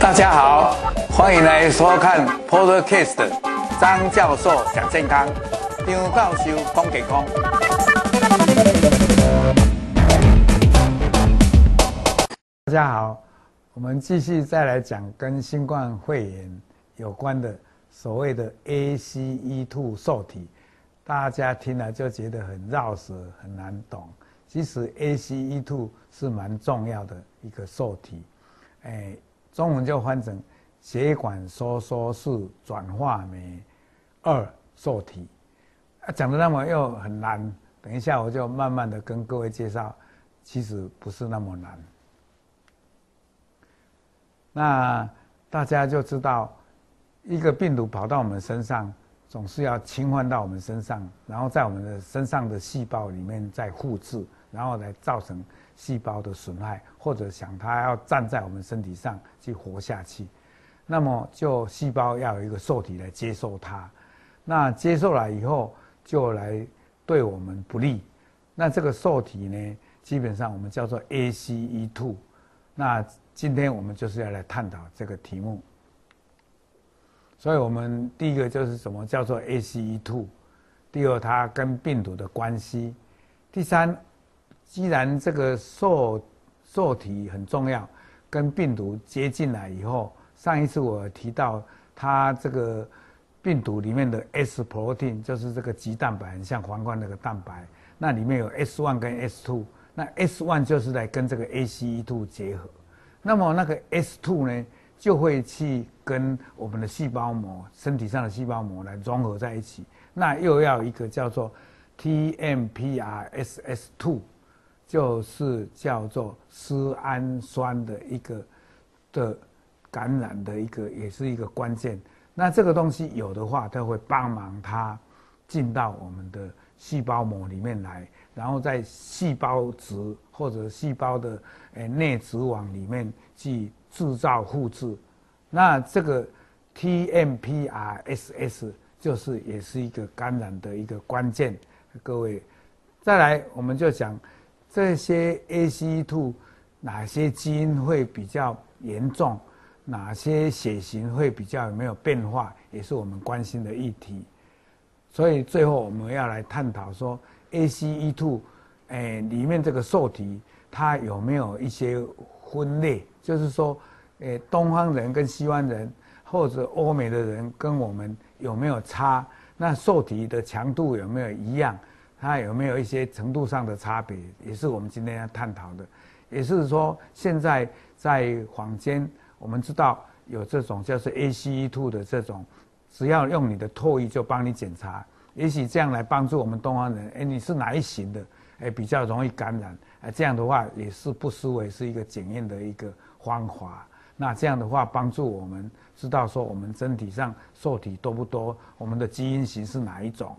大家好，欢迎来收看 Podcast 张教授讲健康，张教授讲健康。大家好，我们继续再来讲跟新冠肺炎有关的所谓的 ACE2 受体。大家听了就觉得很绕舌，很难懂。其实 ACE2 是蛮重要的一个受体，哎，中文就翻成血管收缩素转化酶二受体。啊，讲的那么又很难，等一下我就慢慢的跟各位介绍，其实不是那么难。那大家就知道，一个病毒跑到我们身上。总是要侵犯到我们身上，然后在我们的身上的细胞里面再复制，然后来造成细胞的损害，或者想它要站在我们身体上去活下去，那么就细胞要有一个受体来接受它，那接受了以后就来对我们不利，那这个受体呢，基本上我们叫做 ACE2，那今天我们就是要来探讨这个题目。所以，我们第一个就是什么？叫做 ACE2，第二，它跟病毒的关系，第三，既然这个受受体很重要，跟病毒接进来以后，上一次我提到它这个病毒里面的 S protein，就是这个棘蛋白，很像皇冠那个蛋白，那里面有 S one 跟 S two，那 S one 就是来跟这个 ACE two 结合，那么那个 S two 呢？就会去跟我们的细胞膜、身体上的细胞膜来融合在一起，那又要一个叫做 TMPRSS two 就是叫做丝氨酸的一个的感染的一个，也是一个关键。那这个东西有的话，它会帮忙它进到我们的细胞膜里面来，然后在细胞质或者细胞的诶内质网里面去。制造复制，那这个 TMPRSS 就是也是一个感染的一个关键。各位，再来我们就讲这些 ACE2 哪些基因会比较严重，哪些血型会比较有没有变化，也是我们关心的议题。所以最后我们要来探讨说 ACE2，哎，里面这个受体它有没有一些分裂？就是说，诶，东方人跟西方人，或者欧美的人跟我们有没有差？那受体的强度有没有一样？它有没有一些程度上的差别？也是我们今天要探讨的。也是说，现在在坊间，我们知道有这种叫做 ACE2 的这种，只要用你的唾液就帮你检查，也许这样来帮助我们东方人。诶，你是哪一型的？诶，比较容易感染。哎，这样的话也是不失为是一个检验的一个。方法，那这样的话帮助我们知道说我们身体上受体多不多，我们的基因型是哪一种。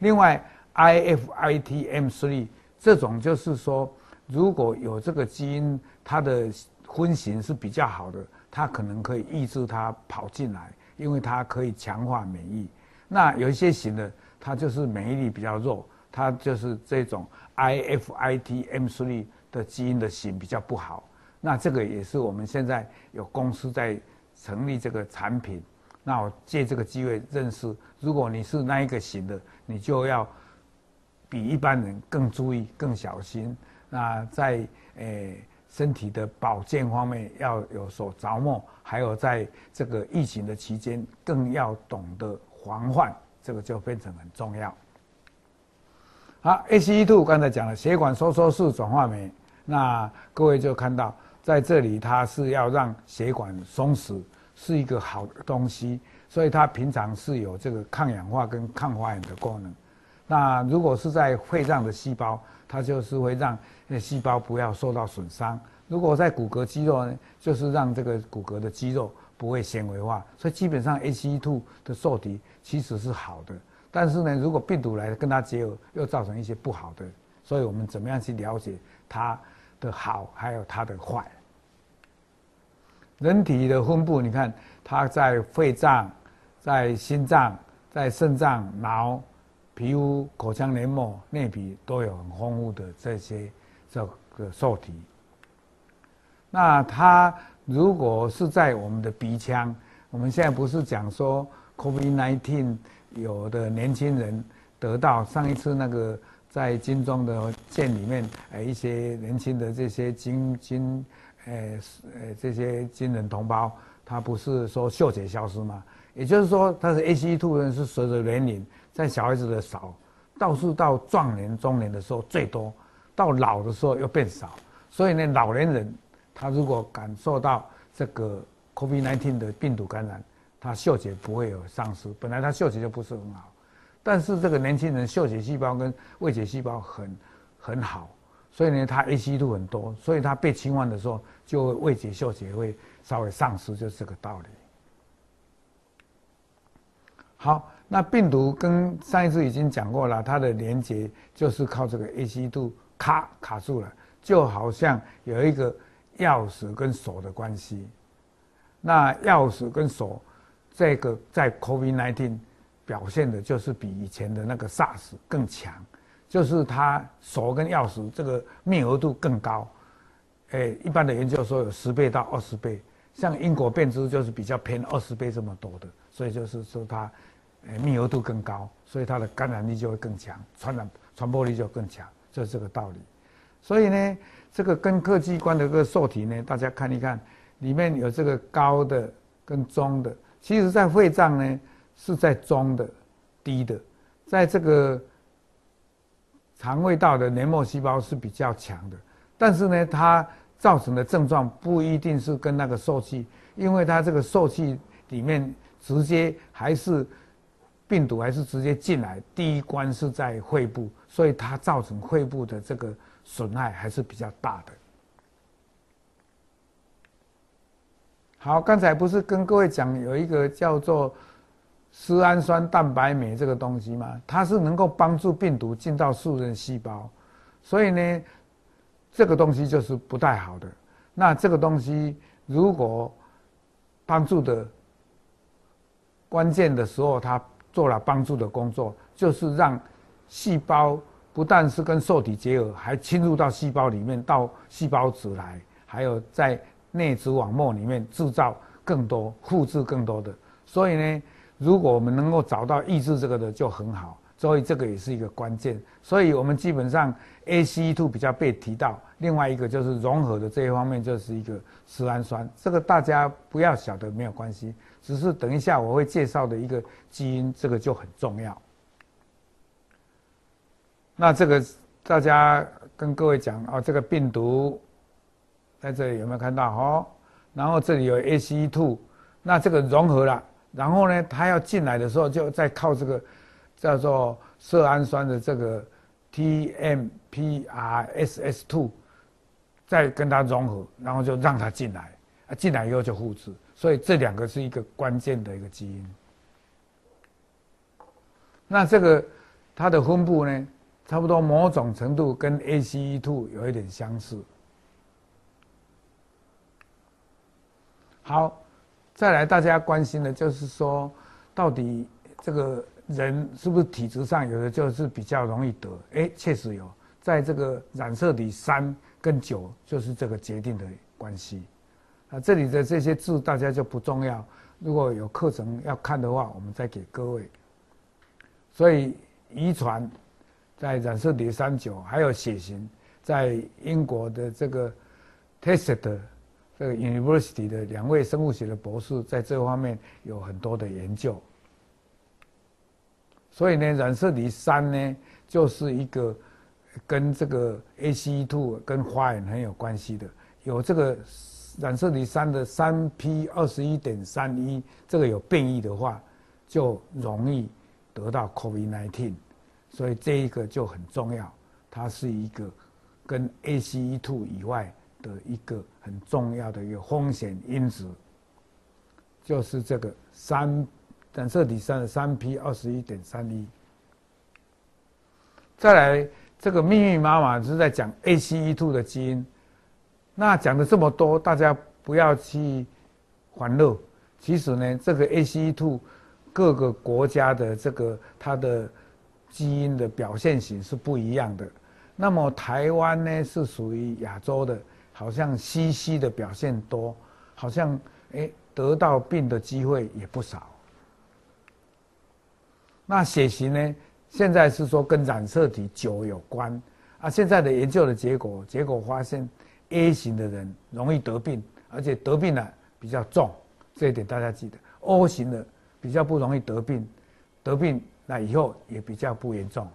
另外，IFITM3 这种就是说，如果有这个基因，它的分型是比较好的，它可能可以抑制它跑进来，因为它可以强化免疫。那有一些型的，它就是免疫力比较弱，它就是这种 IFITM3 的基因的型比较不好。那这个也是我们现在有公司在成立这个产品，那我借这个机会认识，如果你是那一个型的，你就要比一般人更注意、更小心。那在诶、身体的保健方面要有所着墨，还有在这个疫情的期间更要懂得防范，这个就变成很重要。好，ACE2 刚才讲了血管收缩素转化酶，那各位就看到。在这里，它是要让血管松弛，是一个好的东西，所以它平常是有这个抗氧化跟抗发炎的功能。那如果是在肺脏的细胞，它就是会让细胞不要受到损伤；如果在骨骼肌肉呢，就是让这个骨骼的肌肉不会纤维化。所以基本上 ACE2 的受体其实是好的，但是呢，如果病毒来跟它结合，又造成一些不好的。所以我们怎么样去了解它的好，还有它的坏？人体的分布，你看它在肺脏、在心脏、在肾脏、脑、皮肤、口腔黏膜、内皮都有很丰富的这些这个受体。那它如果是在我们的鼻腔，我们现在不是讲说 COVID-19 有的年轻人得到上一次那个在金钟的舰里面，呃，一些年轻的这些军军，呃呃这些军人同胞，他不是说嗅觉消失吗？也就是说，他的 ACE2 呢是随着年龄，在小孩子的少，倒是到壮年、中年的时候最多，到老的时候又变少。所以呢，老年人他如果感受到这个 COVID-19 的病毒感染，他嗅觉不会有丧失，本来他嗅觉就不是很好。但是这个年轻人嗅觉细胞跟味觉细胞很很好，所以呢，他 AC 度很多，所以他被侵犯的时候，就味觉嗅觉会稍微丧失，就是这个道理。好，那病毒跟上一次已经讲过了，它的连接就是靠这个 A C 度卡卡住了，就好像有一个钥匙跟锁的关系。那钥匙跟锁，这个在 COVID-19 表现的就是比以前的那个 SARS 更强，就是它锁跟钥匙这个密合度更高。诶，一般的研究说有十倍到二十倍，像英国变质就是比较偏二十倍这么多的，所以就是说它。密合度更高，所以它的感染力就会更强，传染传播力就更强，就是这个道理。所以呢，这个根科器官的这个受体呢，大家看一看，里面有这个高的跟中的，其实在肺脏呢是在中的、低的，在这个肠胃道的黏膜细胞是比较强的，但是呢，它造成的症状不一定是跟那个受器，因为它这个受器里面直接还是。病毒还是直接进来，第一关是在肺部，所以它造成肺部的这个损害还是比较大的。好，刚才不是跟各位讲有一个叫做丝氨酸蛋白酶这个东西吗？它是能够帮助病毒进到素人细胞，所以呢，这个东西就是不太好的。那这个东西如果帮助的关键的时候，它做了帮助的工作，就是让细胞不但是跟受体结合，还侵入到细胞里面，到细胞质来，还有在内质网膜里面制造更多、复制更多的。所以呢，如果我们能够找到抑制这个的，就很好。所以这个也是一个关键。所以我们基本上 ACE2 比较被提到，另外一个就是融合的这一方面，就是一个丝氨酸。这个大家不要晓得没有关系。只是等一下我会介绍的一个基因，这个就很重要。那这个大家跟各位讲啊，这个病毒在这里有没有看到哦？然后这里有 ACE2，那这个融合了，然后呢，它要进来的时候，就再靠这个叫做色氨酸的这个 TMPRSS2，再跟它融合，然后就让它进来，啊，进来以后就复制。所以这两个是一个关键的一个基因。那这个它的分布呢，差不多某种程度跟 ACE2 有一点相似。好，再来大家关心的就是说，到底这个人是不是体质上有的就是比较容易得？哎，确实有，在这个染色体三跟九就是这个决定的关系。啊，这里的这些字大家就不重要。如果有课程要看的话，我们再给各位。所以遗传在染色体三九，还有血型，在英国的这个 Tufts 这个 University 的两位生物学的博士在这方面有很多的研究。所以呢，染色体三呢，就是一个跟这个 ACE2 跟发炎很有关系的，有这个。染色体三的三 P 二十一点三一，这个有变异的话，就容易得到 COVID-19，所以这一个就很重要，它是一个跟 ACE2 以外的一个很重要的一个风险因子，就是这个三染色体三的三 P 二十一点三一。再来，这个密密麻麻是在讲 ACE2 的基因。那讲了这么多，大家不要去烦恼。其实呢，这个 ACE2 各个国家的这个它的基因的表现型是不一样的。那么台湾呢是属于亚洲的，好像 CC 的表现多，好像诶得到病的机会也不少。那血型呢？现在是说跟染色体久有关啊。现在的研究的结果，结果发现 A 型的人容易得病，而且得病呢比较重，这一点大家记得。O 型的比较不容易得病，得病那以后也比较不严重。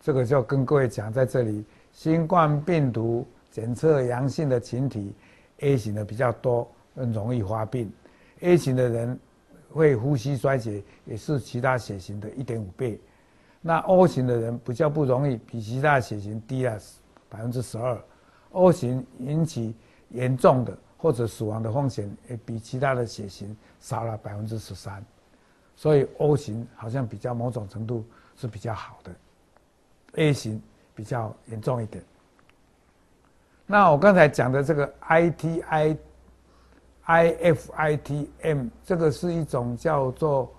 这个就跟各位讲，在这里新冠病毒检测阳性的群体，A 型的比较多，容易发病。A 型的人会呼吸衰竭，也是其他血型的一点五倍。那 O 型的人比较不容易，比其他血型低了百分之十二。O 型引起严重的或者死亡的风险，也比其他的血型少了百分之十三。所以 O 型好像比较某种程度是比较好的。A 型比较严重一点。那我刚才讲的这个 ITI、IFITM，这个是一种叫做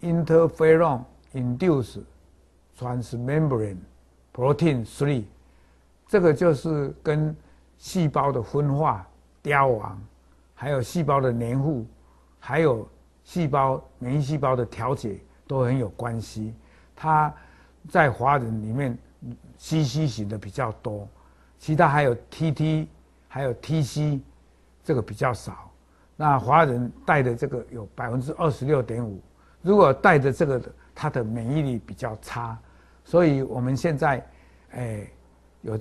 Interferon Induced Transmembrane Protein three，这个就是跟细胞的分化、凋亡，还有细胞的黏附，还有细胞免疫细胞的调节都很有关系。它在华人里面，CC 型的比较多，其他还有 TT，还有 TC，这个比较少。那华人带的这个有百分之二十六点五，如果带的这个，它的免疫力比较差，所以我们现在，哎，有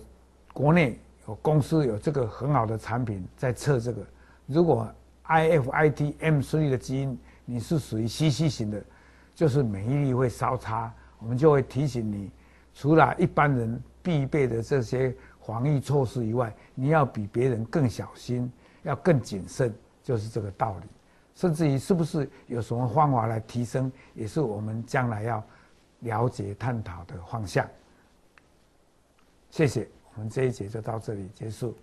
国内有公司有这个很好的产品在测这个，如果 IFIT-M3 的基因你是属于 CC 型的，就是免疫力会稍差。我们就会提醒你，除了一般人必备的这些防疫措施以外，你要比别人更小心，要更谨慎，就是这个道理。甚至于是不是有什么方法来提升，也是我们将来要了解探讨的方向。谢谢，我们这一节就到这里结束。